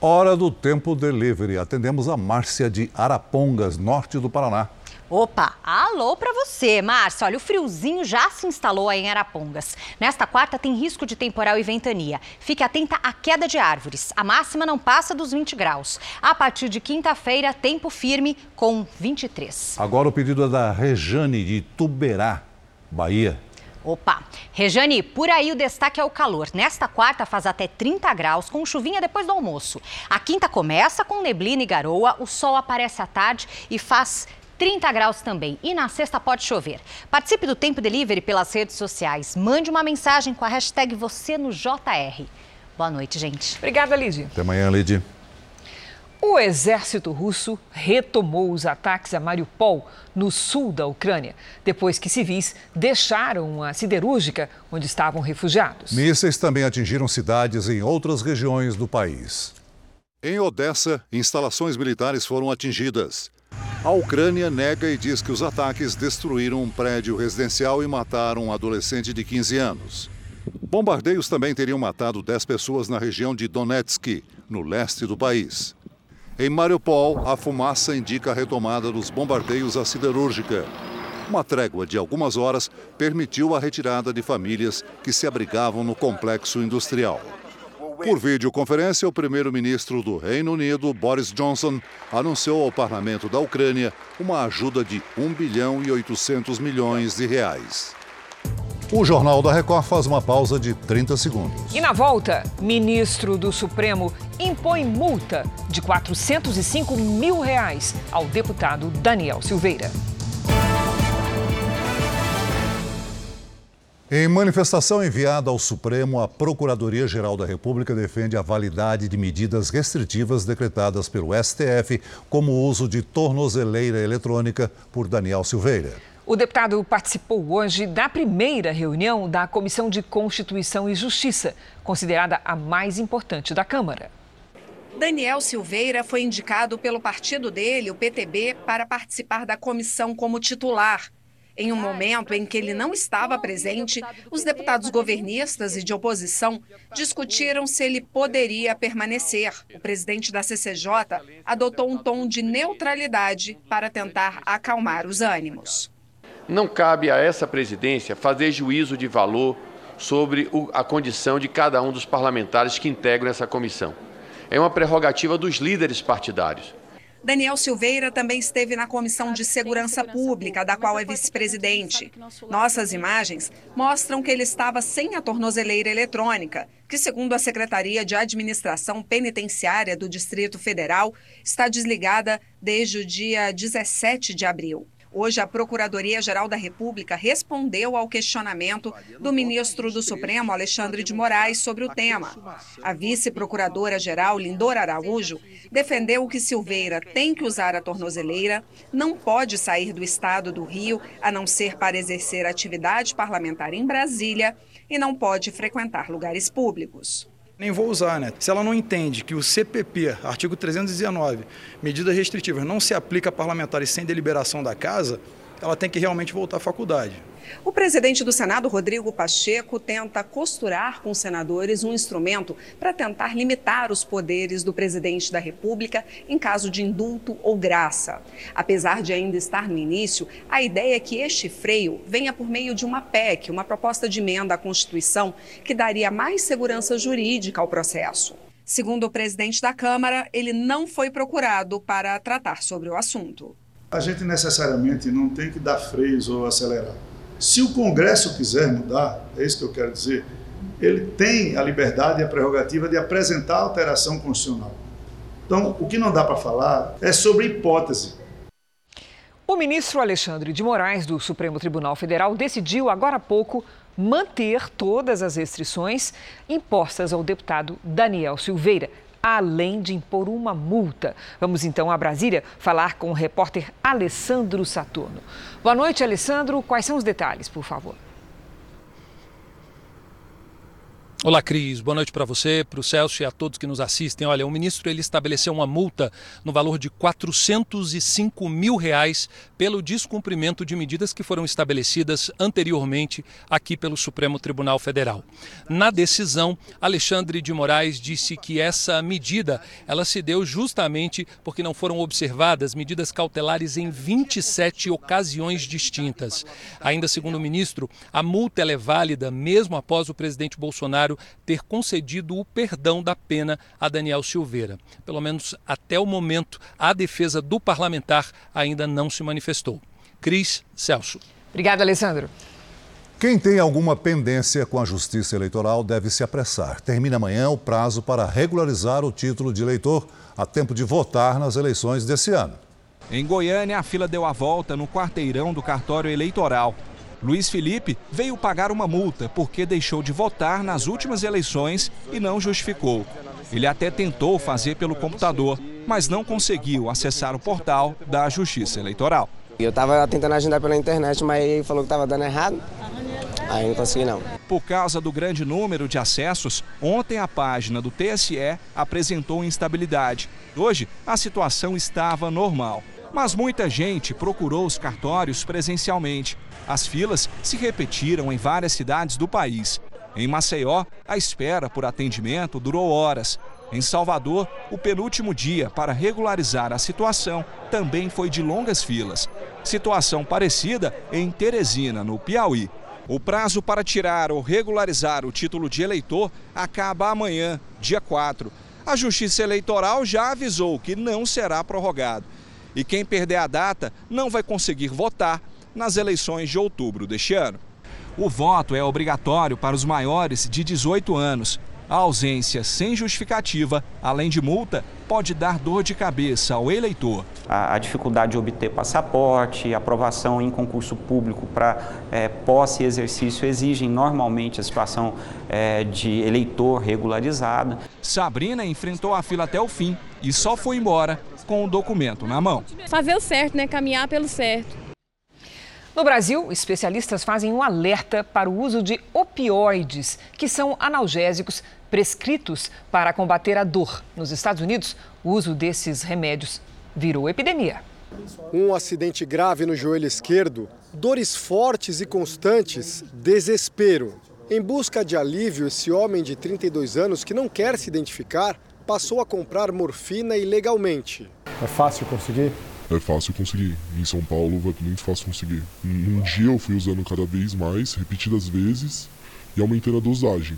Speaker 2: Hora do Tempo Delivery. Atendemos a Márcia de Arapongas, norte do Paraná.
Speaker 40: Opa, alô para você, Márcia. Olha, o friozinho já se instalou aí em Arapongas. Nesta quarta tem risco de temporal e ventania. Fique atenta à queda de árvores. A máxima não passa dos 20 graus. A partir de quinta-feira, tempo firme com 23.
Speaker 2: Agora o pedido é da Rejane de Tuberá, Bahia.
Speaker 40: Opa! Rejane, por aí o destaque é o calor. Nesta quarta faz até 30 graus, com chuvinha depois do almoço. A quinta começa com neblina e garoa, o sol aparece à tarde e faz 30 graus também. E na sexta pode chover. Participe do Tempo Delivery pelas redes sociais. Mande uma mensagem com a hashtag você no JR. Boa noite, gente.
Speaker 3: Obrigada, Lidy.
Speaker 2: Até amanhã, Lidy.
Speaker 3: O exército russo retomou os ataques a Mariupol, no sul da Ucrânia, depois que civis deixaram a siderúrgica onde estavam refugiados.
Speaker 2: Mísseis também atingiram cidades em outras regiões do país. Em Odessa, instalações militares foram atingidas. A Ucrânia nega e diz que os ataques destruíram um prédio residencial e mataram um adolescente de 15 anos. Bombardeios também teriam matado 10 pessoas na região de Donetsk, no leste do país. Em Mariupol, a fumaça indica a retomada dos bombardeios à siderúrgica. Uma trégua de algumas horas permitiu a retirada de famílias que se abrigavam no complexo industrial. Por videoconferência, o primeiro-ministro do Reino Unido, Boris Johnson, anunciou ao parlamento da Ucrânia uma ajuda de 1 bilhão e 800 milhões de reais. O Jornal da Record faz uma pausa de 30 segundos.
Speaker 3: E na volta, ministro do Supremo impõe multa de 405 mil reais ao deputado Daniel Silveira.
Speaker 2: Em manifestação enviada ao Supremo, a Procuradoria-Geral da República defende a validade de medidas restritivas decretadas pelo STF, como o uso de tornozeleira eletrônica por Daniel Silveira.
Speaker 3: O deputado participou hoje da primeira reunião da Comissão de Constituição e Justiça, considerada a mais importante da Câmara.
Speaker 41: Daniel Silveira foi indicado pelo partido dele, o PTB, para participar da comissão como titular. Em um momento em que ele não estava presente, os deputados governistas e de oposição discutiram se ele poderia permanecer. O presidente da CCJ adotou um tom de neutralidade para tentar acalmar os ânimos.
Speaker 42: Não cabe a essa presidência fazer juízo de valor sobre a condição de cada um dos parlamentares que integram essa comissão. É uma prerrogativa dos líderes partidários.
Speaker 41: Daniel Silveira também esteve na Comissão de Segurança Pública, da qual é vice-presidente. Nossas imagens mostram que ele estava sem a tornozeleira eletrônica, que, segundo a Secretaria de Administração Penitenciária do Distrito Federal, está desligada desde o dia 17 de abril. Hoje, a Procuradoria-Geral da República respondeu ao questionamento do ministro do Supremo, Alexandre de Moraes, sobre o tema. A vice-procuradora-geral, Lindor Araújo, defendeu que Silveira tem que usar a tornozeleira, não pode sair do estado do Rio, a não ser para exercer atividade parlamentar em Brasília, e não pode frequentar lugares públicos.
Speaker 43: Nem vou usar, né? Se ela não entende que o CPP, artigo 319, medidas restritivas, não se aplica a parlamentares sem deliberação da casa, ela tem que realmente voltar à faculdade.
Speaker 41: O presidente do Senado, Rodrigo Pacheco, tenta costurar com os senadores um instrumento para tentar limitar os poderes do presidente da República em caso de indulto ou graça. Apesar de ainda estar no início, a ideia é que este freio venha por meio de uma PEC, uma proposta de emenda à Constituição, que daria mais segurança jurídica ao processo. Segundo o presidente da Câmara, ele não foi procurado para tratar sobre o assunto.
Speaker 44: A gente necessariamente não tem que dar freios ou acelerar. Se o Congresso quiser mudar, é isso que eu quero dizer, ele tem a liberdade e a prerrogativa de apresentar alteração constitucional. Então, o que não dá para falar é sobre hipótese.
Speaker 3: O ministro Alexandre de Moraes, do Supremo Tribunal Federal, decidiu agora há pouco manter todas as restrições impostas ao deputado Daniel Silveira, além de impor uma multa. Vamos então a Brasília falar com o repórter Alessandro Saturno. Boa noite, Alessandro. Quais são os detalhes, por favor?
Speaker 45: Olá, Cris. Boa noite para você, para o Celso e a todos que nos assistem. Olha, o ministro ele estabeleceu uma multa no valor de 405 mil reais pelo descumprimento de medidas que foram estabelecidas anteriormente aqui pelo Supremo Tribunal Federal. Na decisão, Alexandre de Moraes disse que essa medida ela se deu justamente porque não foram observadas medidas cautelares em 27 ocasiões distintas. Ainda segundo o ministro, a multa é válida mesmo após o presidente Bolsonaro Bolsonaro ter concedido o perdão da pena a Daniel Silveira. Pelo menos até o momento, a defesa do parlamentar ainda não se manifestou. Cris Celso.
Speaker 3: Obrigada, Alessandro.
Speaker 2: Quem tem alguma pendência com a Justiça Eleitoral deve se apressar. Termina amanhã o prazo para regularizar o título de eleitor a tempo de votar nas eleições desse ano.
Speaker 46: Em Goiânia, a fila deu a volta no quarteirão do cartório eleitoral. Luiz Felipe veio pagar uma multa porque deixou de votar nas últimas eleições e não justificou. Ele até tentou fazer pelo computador, mas não conseguiu acessar o portal da Justiça Eleitoral.
Speaker 47: Eu estava tentando agendar pela internet, mas ele falou que estava dando errado. Aí não consegui não.
Speaker 46: Por causa do grande número de acessos, ontem a página do TSE apresentou instabilidade. Hoje, a situação estava normal. Mas muita gente procurou os cartórios presencialmente. As filas se repetiram em várias cidades do país. Em Maceió, a espera por atendimento durou horas. Em Salvador, o penúltimo dia para regularizar a situação também foi de longas filas. Situação parecida em Teresina, no Piauí. O prazo para tirar ou regularizar o título de eleitor acaba amanhã, dia 4. A Justiça Eleitoral já avisou que não será prorrogado. E quem perder a data não vai conseguir votar nas eleições de outubro deste ano. O voto é obrigatório para os maiores de 18 anos. A ausência sem justificativa, além de multa, pode dar dor de cabeça ao eleitor.
Speaker 48: A, a dificuldade de obter passaporte, aprovação em concurso público para é, posse e exercício exigem normalmente a situação é, de eleitor regularizado.
Speaker 46: Sabrina enfrentou a fila até o fim e só foi embora com o documento na mão.
Speaker 49: Fazer o certo, né? Caminhar pelo certo.
Speaker 3: No Brasil, especialistas fazem um alerta para o uso de opioides, que são analgésicos prescritos para combater a dor. Nos Estados Unidos, o uso desses remédios virou epidemia.
Speaker 50: Um acidente grave no joelho esquerdo, dores fortes e constantes, desespero. Em busca de alívio, esse homem de 32 anos, que não quer se identificar, passou a comprar morfina ilegalmente.
Speaker 51: É fácil conseguir?
Speaker 52: É fácil conseguir. Em São Paulo é muito fácil conseguir. Um dia eu fui usando cada vez mais, repetidas vezes, e aumentando a dosagem.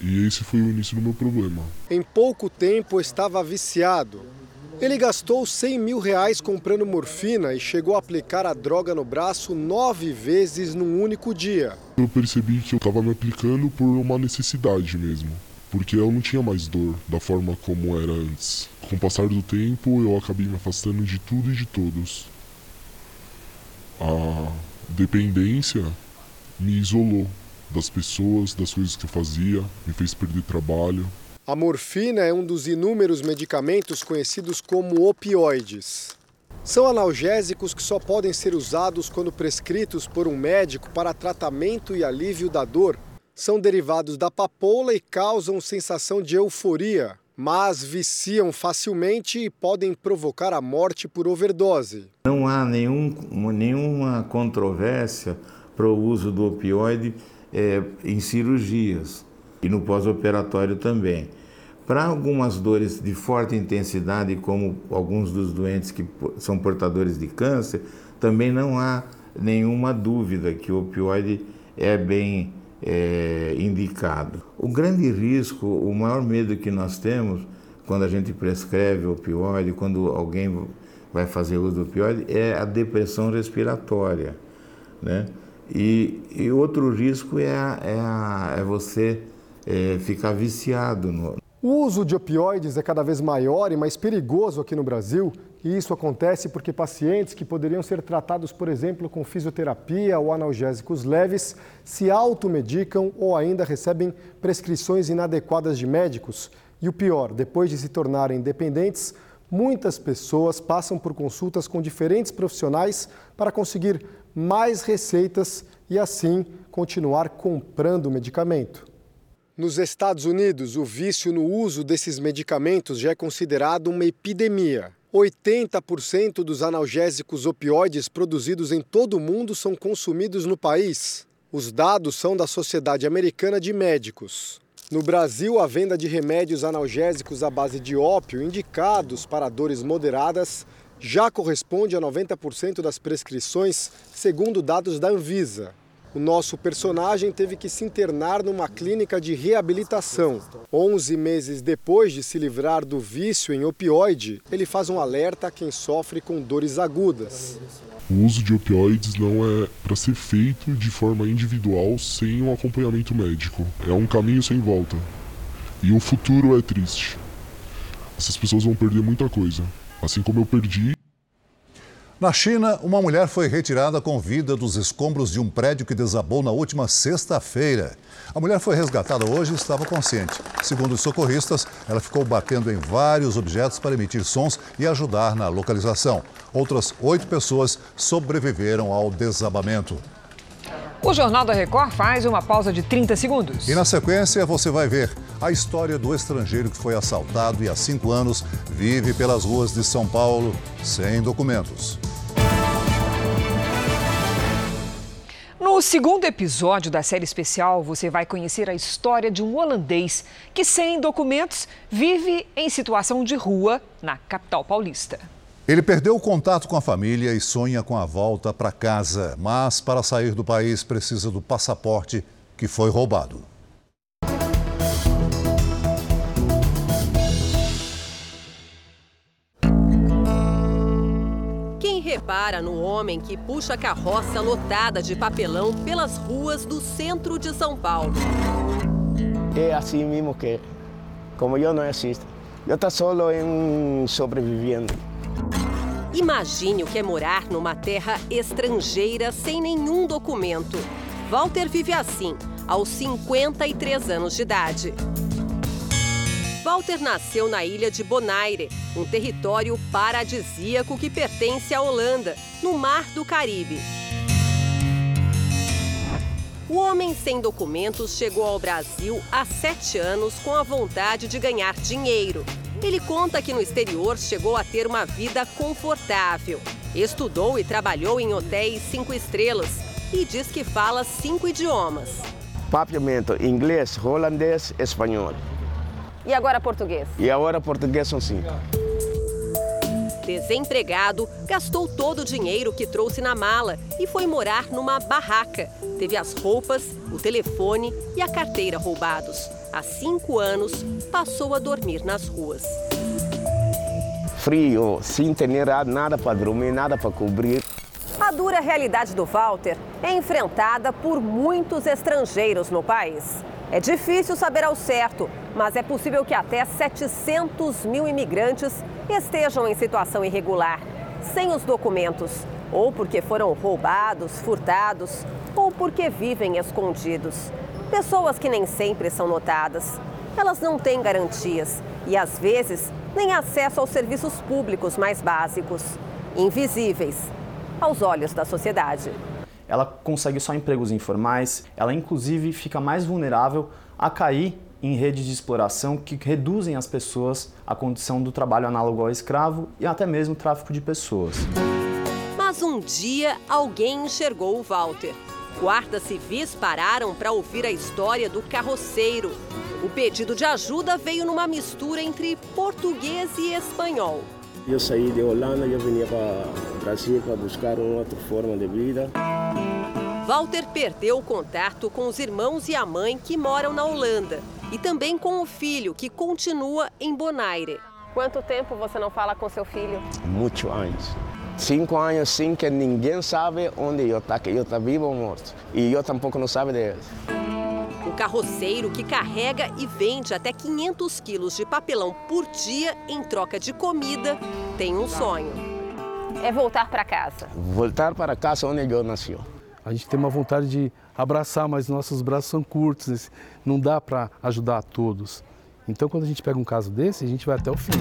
Speaker 52: E esse foi o início do meu problema.
Speaker 50: Em pouco tempo estava viciado. Ele gastou 100 mil reais comprando morfina e chegou a aplicar a droga no braço nove vezes num único dia.
Speaker 52: Eu percebi que eu estava me aplicando por uma necessidade mesmo, porque eu não tinha mais dor da forma como era antes. Com o passar do tempo, eu acabei me afastando de tudo e de todos. A dependência me isolou das pessoas, das coisas que eu fazia, me fez perder trabalho.
Speaker 50: A morfina é um dos inúmeros medicamentos conhecidos como opioides. São analgésicos que só podem ser usados quando prescritos por um médico para tratamento e alívio da dor. São derivados da papoula e causam sensação de euforia, mas viciam facilmente e podem provocar a morte por overdose.
Speaker 53: Não há nenhum, nenhuma controvérsia para o uso do opioide é, em cirurgias e no pós-operatório também. Para algumas dores de forte intensidade, como alguns dos doentes que são portadores de câncer, também não há nenhuma dúvida que o opioide é bem é, indicado. O grande risco, o maior medo que nós temos quando a gente prescreve opioide, quando alguém vai fazer uso do opioide, é a depressão respiratória, né? E, e outro risco é, é, é você é, ficar viciado. No...
Speaker 50: O uso de opioides é cada vez maior e mais perigoso aqui no Brasil. E isso acontece porque pacientes que poderiam ser tratados, por exemplo, com fisioterapia ou analgésicos leves, se automedicam ou ainda recebem prescrições inadequadas de médicos. E o pior, depois de se tornarem dependentes, muitas pessoas passam por consultas com diferentes profissionais para conseguir mais receitas e assim continuar comprando medicamento. Nos Estados Unidos, o vício no uso desses medicamentos já é considerado uma epidemia. 80% dos analgésicos opioides produzidos em todo o mundo são consumidos no país. Os dados são da Sociedade Americana de Médicos. No Brasil, a venda de remédios analgésicos à base de ópio indicados para dores moderadas já corresponde a 90% das prescrições, segundo dados da Anvisa. O nosso personagem teve que se internar numa clínica de reabilitação. 11 meses depois de se livrar do vício em opioide, ele faz um alerta a quem sofre com dores agudas.
Speaker 52: O uso de opioides não é para ser feito de forma individual sem um acompanhamento médico. É um caminho sem volta. E o futuro é triste. Essas pessoas vão perder muita coisa. Assim como eu perdi
Speaker 2: na China, uma mulher foi retirada com vida dos escombros de um prédio que desabou na última sexta-feira. A mulher foi resgatada hoje e estava consciente. Segundo os socorristas, ela ficou batendo em vários objetos para emitir sons e ajudar na localização. Outras oito pessoas sobreviveram ao desabamento.
Speaker 3: O Jornal da Record faz uma pausa de 30 segundos.
Speaker 2: E na sequência você vai ver a história do estrangeiro que foi assaltado e há cinco anos vive pelas ruas de São Paulo sem documentos.
Speaker 3: No segundo episódio da série especial, você vai conhecer a história de um holandês que, sem documentos, vive em situação de rua na capital paulista.
Speaker 2: Ele perdeu o contato com a família e sonha com a volta para casa, mas para sair do país precisa do passaporte que foi roubado.
Speaker 51: Quem repara no homem que puxa carroça lotada de papelão pelas ruas do centro de São Paulo?
Speaker 47: É assim mesmo que, como eu não existo, eu estou solo em sobrevivendo.
Speaker 51: Imagine o que é morar numa terra estrangeira sem nenhum documento. Walter vive assim, aos 53 anos de idade. Walter nasceu na ilha de Bonaire, um território paradisíaco que pertence à Holanda, no Mar do Caribe. O homem sem documentos chegou ao Brasil há sete anos com a vontade de ganhar dinheiro. Ele conta que no exterior chegou a ter uma vida confortável. Estudou e trabalhou em hotéis cinco estrelas e diz que fala cinco idiomas.
Speaker 47: Papiamento inglês, holandês, espanhol.
Speaker 51: E agora português?
Speaker 47: E agora português são cinco.
Speaker 51: Desempregado, gastou todo o dinheiro que trouxe na mala e foi morar numa barraca. Teve as roupas, o telefone e a carteira roubados. Há cinco anos, passou a dormir nas ruas.
Speaker 47: Frio, sem ter nada para dormir, nada para cobrir.
Speaker 51: A dura realidade do Walter é enfrentada por muitos estrangeiros no país. É difícil saber ao certo, mas é possível que até 700 mil imigrantes estejam em situação irregular, sem os documentos, ou porque foram roubados, furtados, ou porque vivem escondidos. Pessoas que nem sempre são notadas. Elas não têm garantias e, às vezes, nem acesso aos serviços públicos mais básicos. Invisíveis aos olhos da sociedade.
Speaker 54: Ela consegue só empregos informais, ela inclusive fica mais vulnerável a cair em redes de exploração que reduzem as pessoas à condição do trabalho análogo ao escravo e até mesmo tráfico de pessoas.
Speaker 51: Mas um dia alguém enxergou o Walter. Guardas civis pararam para ouvir a história do carroceiro. O pedido de ajuda veio numa mistura entre português e espanhol.
Speaker 47: Eu saí de Holanda, eu vinha para o Brasil para buscar uma outra forma de vida.
Speaker 51: Walter perdeu o contato com os irmãos e a mãe que moram na Holanda e também com o filho que continua em Bonaire. Quanto tempo você não fala com seu filho?
Speaker 47: Muitos anos. Cinco anos sem que ninguém sabe onde eu estou, que eu estou vivo ou morto. E eu tampouco não sabe deles.
Speaker 51: Um carroceiro que carrega e vende até 500 quilos de papelão por dia em troca de comida tem um sonho. É voltar para casa.
Speaker 47: Voltar para casa onde eu nasci.
Speaker 55: A gente tem uma vontade de abraçar, mas nossos braços são curtos, não dá para ajudar a todos. Então, quando a gente pega um caso desse, a gente vai até o fim.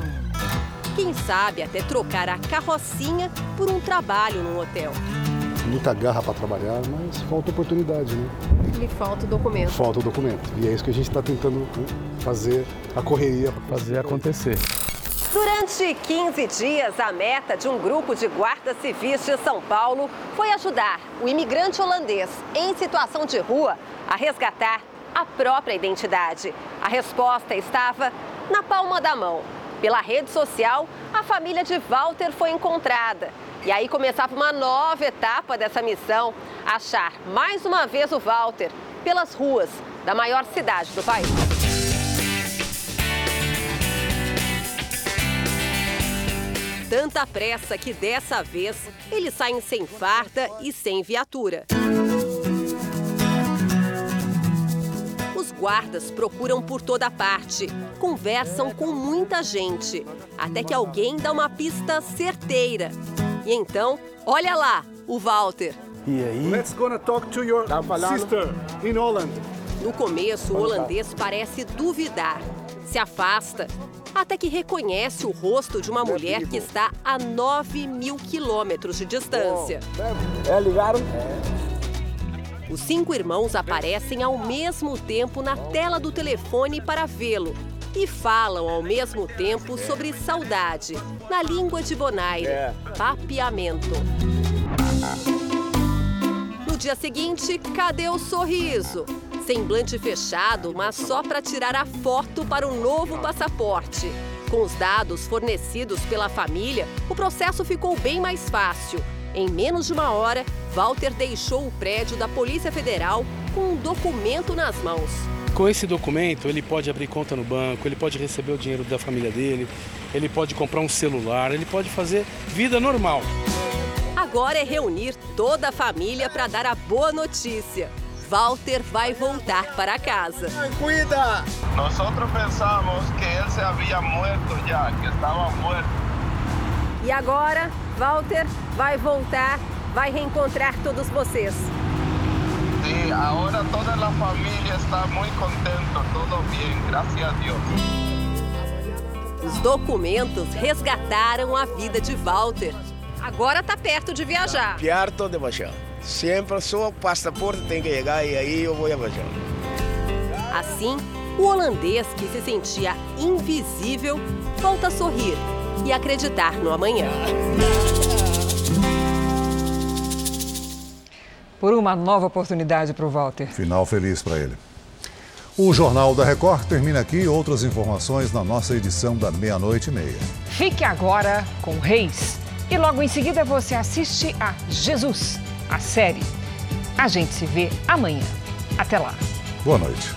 Speaker 51: Quem sabe até trocar a carrocinha por um trabalho num hotel.
Speaker 50: Muita garra para trabalhar, mas falta oportunidade, né?
Speaker 51: Lhe falta o documento.
Speaker 50: Falta o documento. E é isso que a gente está tentando fazer a correria.
Speaker 55: Fazer acontecer.
Speaker 51: Durante 15 dias, a meta de um grupo de guardas civis de São Paulo foi ajudar o imigrante holandês em situação de rua a resgatar a própria identidade. A resposta estava na palma da mão. Pela rede social, a família de Walter foi encontrada. E aí começava uma nova etapa dessa missão: achar mais uma vez o Walter pelas ruas da maior cidade do país. Tanta pressa que dessa vez eles saem sem farda e sem viatura. Os guardas procuram por toda parte, conversam com muita gente, até que alguém dá uma pista certeira. E então, olha lá, o Walter.
Speaker 55: E aí?
Speaker 50: Let's gonna talk to your sister in Holland.
Speaker 51: No começo, o holandês parece duvidar, se afasta, até que reconhece o rosto de uma mulher que está a 9 mil quilômetros de distância.
Speaker 47: É, ligaram?
Speaker 51: Os cinco irmãos aparecem ao mesmo tempo na tela do telefone para vê-lo e falam ao mesmo tempo sobre saudade, na língua de Bonaire, papeamento. No dia seguinte, cadê o sorriso? Semblante fechado, mas só para tirar a foto para o novo passaporte. Com os dados fornecidos pela família, o processo ficou bem mais fácil. Em menos de uma hora, Walter deixou o prédio da Polícia Federal com um documento nas mãos.
Speaker 55: Com esse documento, ele pode abrir conta no banco, ele pode receber o dinheiro da família dele, ele pode comprar um celular, ele pode fazer vida normal.
Speaker 51: Agora é reunir toda a família para dar a boa notícia. Walter vai voltar para casa.
Speaker 56: Cuida! Nós pensamos que ele se havia morto já, que estava morto.
Speaker 51: E agora, Walter vai voltar, vai reencontrar todos vocês.
Speaker 56: Sim, agora toda a família está muito contente, tudo bem, graças a Deus.
Speaker 51: Os documentos resgataram a vida de Walter. Agora está perto de viajar.
Speaker 56: Perto de viajar. Sempre só o passaporte tem que chegar e aí eu vou viajar.
Speaker 51: Assim, o holandês que se sentia invisível volta a sorrir e acreditar no amanhã.
Speaker 3: Por uma nova oportunidade para o Walter.
Speaker 2: Final feliz para ele. O Jornal da Record termina aqui. Outras informações na nossa edição da meia-noite e meia.
Speaker 3: Fique agora com Reis. E logo em seguida você assiste a Jesus, a série. A gente se vê amanhã. Até lá.
Speaker 2: Boa noite.